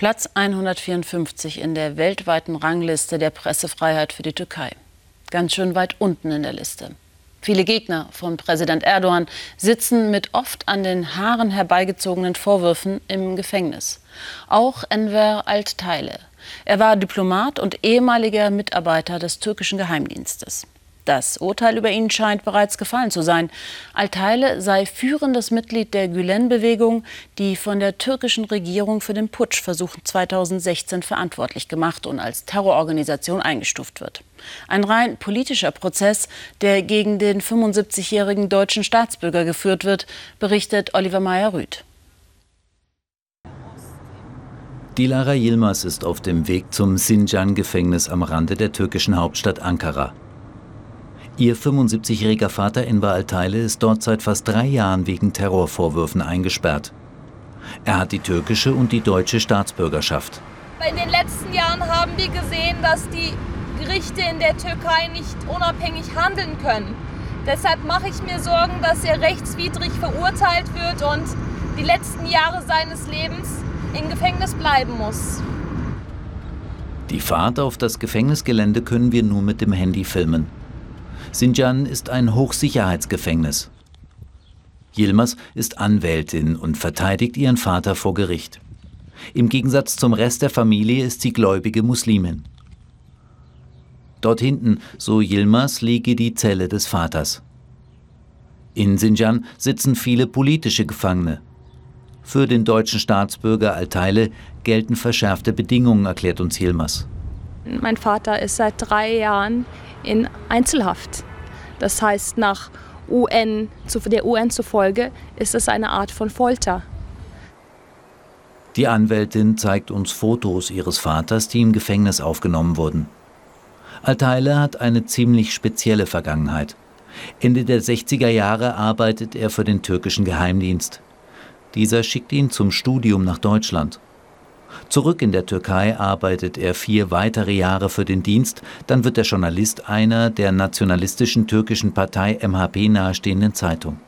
Platz 154 in der weltweiten Rangliste der Pressefreiheit für die Türkei. Ganz schön weit unten in der Liste. Viele Gegner von Präsident Erdogan sitzen mit oft an den Haaren herbeigezogenen Vorwürfen im Gefängnis. Auch Enver Altteile. Er war Diplomat und ehemaliger Mitarbeiter des türkischen Geheimdienstes. Das Urteil über ihn scheint bereits gefallen zu sein. Alteile sei führendes Mitglied der Gülen-Bewegung, die von der türkischen Regierung für den Putschversuch 2016 verantwortlich gemacht und als Terrororganisation eingestuft wird. Ein rein politischer Prozess, der gegen den 75-jährigen deutschen Staatsbürger geführt wird, berichtet Oliver Meyer-Rüth. Dilara Yilmaz ist auf dem Weg zum Sincan-Gefängnis am Rande der türkischen Hauptstadt Ankara. Ihr 75-jähriger Vater Enver Alteile ist dort seit fast drei Jahren wegen Terrorvorwürfen eingesperrt. Er hat die türkische und die deutsche Staatsbürgerschaft. In den letzten Jahren haben wir gesehen, dass die Gerichte in der Türkei nicht unabhängig handeln können. Deshalb mache ich mir Sorgen, dass er rechtswidrig verurteilt wird und die letzten Jahre seines Lebens im Gefängnis bleiben muss. Die Fahrt auf das Gefängnisgelände können wir nur mit dem Handy filmen. Sinjan ist ein Hochsicherheitsgefängnis. Yilmaz ist Anwältin und verteidigt ihren Vater vor Gericht. Im Gegensatz zum Rest der Familie ist sie gläubige Muslimin. Dort hinten, so Yilmaz, liege die Zelle des Vaters. In Sinjan sitzen viele politische Gefangene. Für den deutschen Staatsbürger Alteile gelten verschärfte Bedingungen, erklärt uns Yilmaz. Mein Vater ist seit drei Jahren in Einzelhaft. Das heißt, nach UN, der UN zufolge ist es eine Art von Folter. Die Anwältin zeigt uns Fotos ihres Vaters, die im Gefängnis aufgenommen wurden. Alteile hat eine ziemlich spezielle Vergangenheit. Ende der 60er Jahre arbeitet er für den türkischen Geheimdienst. Dieser schickt ihn zum Studium nach Deutschland. Zurück in der Türkei arbeitet er vier weitere Jahre für den Dienst, dann wird er Journalist einer der nationalistischen türkischen Partei MHP nahestehenden Zeitung.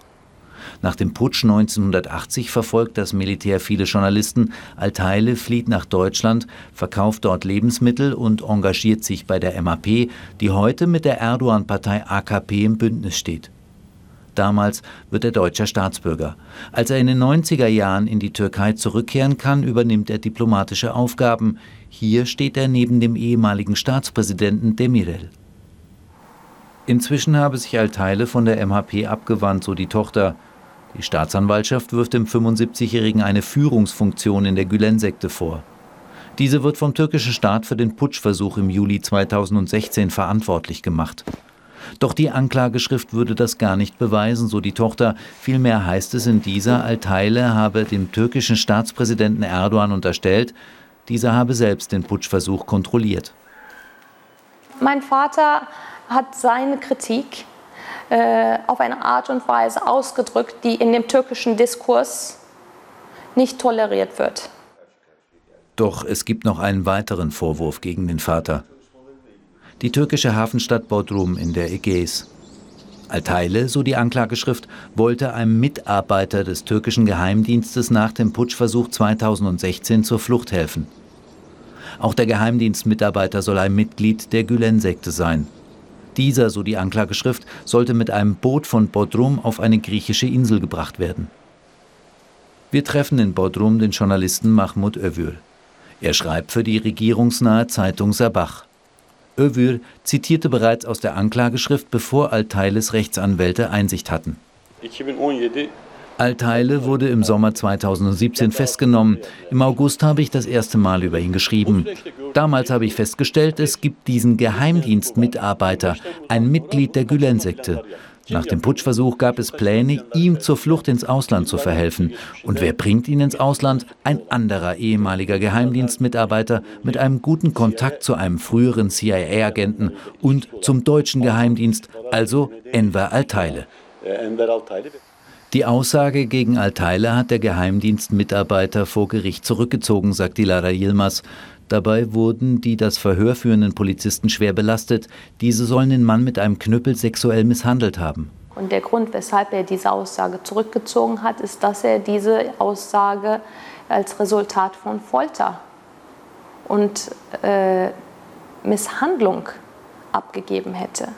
Nach dem Putsch 1980 verfolgt das Militär viele Journalisten. Alteile flieht nach Deutschland, verkauft dort Lebensmittel und engagiert sich bei der MAP, die heute mit der Erdogan-Partei AKP im Bündnis steht. Damals wird er deutscher Staatsbürger. Als er in den 90er Jahren in die Türkei zurückkehren kann, übernimmt er diplomatische Aufgaben. Hier steht er neben dem ehemaligen Staatspräsidenten Demirel. Inzwischen habe sich Alteile von der MHP abgewandt, so die Tochter. Die Staatsanwaltschaft wirft dem 75-Jährigen eine Führungsfunktion in der Gülen-Sekte vor. Diese wird vom türkischen Staat für den Putschversuch im Juli 2016 verantwortlich gemacht. Doch die Anklageschrift würde das gar nicht beweisen, so die Tochter. Vielmehr heißt es in dieser, Alteile habe dem türkischen Staatspräsidenten Erdogan unterstellt, dieser habe selbst den Putschversuch kontrolliert. Mein Vater hat seine Kritik äh, auf eine Art und Weise ausgedrückt, die in dem türkischen Diskurs nicht toleriert wird. Doch es gibt noch einen weiteren Vorwurf gegen den Vater die türkische Hafenstadt Bodrum in der Ägäis. Alteile, so die Anklageschrift, wollte einem Mitarbeiter des türkischen Geheimdienstes nach dem Putschversuch 2016 zur Flucht helfen. Auch der Geheimdienstmitarbeiter soll ein Mitglied der Gülen-Sekte sein. Dieser, so die Anklageschrift, sollte mit einem Boot von Bodrum auf eine griechische Insel gebracht werden. Wir treffen in Bodrum den Journalisten Mahmoud Övül. Er schreibt für die regierungsnahe Zeitung Sabach. Övür zitierte bereits aus der Anklageschrift, bevor Alteiles Rechtsanwälte Einsicht hatten. Alteile wurde im Sommer 2017 festgenommen. Im August habe ich das erste Mal über ihn geschrieben. Damals habe ich festgestellt, es gibt diesen Geheimdienstmitarbeiter, ein Mitglied der Gülen-Sekte. Nach dem Putschversuch gab es Pläne, ihm zur Flucht ins Ausland zu verhelfen. Und wer bringt ihn ins Ausland? Ein anderer ehemaliger Geheimdienstmitarbeiter mit einem guten Kontakt zu einem früheren CIA-Agenten und zum deutschen Geheimdienst, also Enver Alteile. Die Aussage gegen Alteile hat der Geheimdienstmitarbeiter vor Gericht zurückgezogen, sagt Dilara Yilmaz. Dabei wurden die das Verhör führenden Polizisten schwer belastet. Diese sollen den Mann mit einem Knüppel sexuell misshandelt haben. Und der Grund, weshalb er diese Aussage zurückgezogen hat, ist, dass er diese Aussage als Resultat von Folter und äh, Misshandlung abgegeben hätte.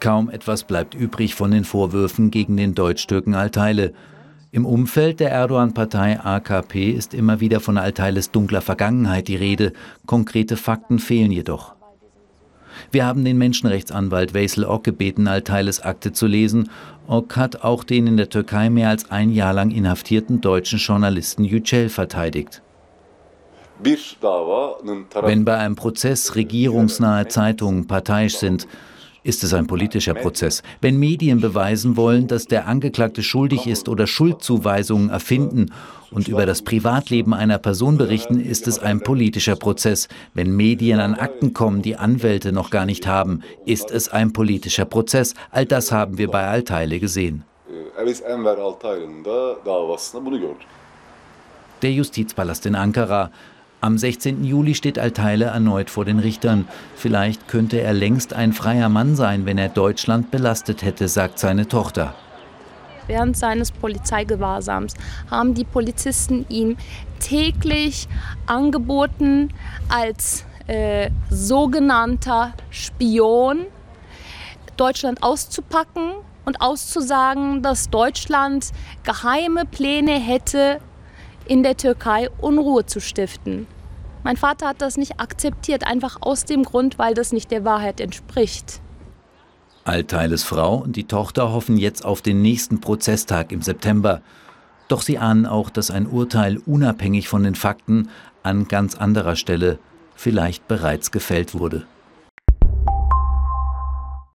Kaum etwas bleibt übrig von den Vorwürfen gegen den Deutsch-Türken Alteile. Im Umfeld der Erdogan-Partei AKP ist immer wieder von Alteiles dunkler Vergangenheit die Rede. Konkrete Fakten fehlen jedoch. Wir haben den Menschenrechtsanwalt Weisel Ock gebeten, Alteiles Akte zu lesen. Ock hat auch den in der Türkei mehr als ein Jahr lang inhaftierten deutschen Journalisten Yücel verteidigt. Wenn bei einem Prozess regierungsnahe Zeitungen parteiisch sind, ist es ein politischer Prozess. Wenn Medien beweisen wollen, dass der Angeklagte schuldig ist oder Schuldzuweisungen erfinden und über das Privatleben einer Person berichten, ist es ein politischer Prozess. Wenn Medien an Akten kommen, die Anwälte noch gar nicht haben, ist es ein politischer Prozess. All das haben wir bei Alteile gesehen. Der Justizpalast in Ankara. Am 16. Juli steht Alteile erneut vor den Richtern. Vielleicht könnte er längst ein freier Mann sein, wenn er Deutschland belastet hätte, sagt seine Tochter. Während seines Polizeigewahrsams haben die Polizisten ihm täglich angeboten, als äh, sogenannter Spion Deutschland auszupacken und auszusagen, dass Deutschland geheime Pläne hätte, in der Türkei Unruhe zu stiften. Mein Vater hat das nicht akzeptiert, einfach aus dem Grund, weil das nicht der Wahrheit entspricht. Alteiles Frau und die Tochter hoffen jetzt auf den nächsten Prozesstag im September. Doch sie ahnen auch, dass ein Urteil unabhängig von den Fakten an ganz anderer Stelle vielleicht bereits gefällt wurde.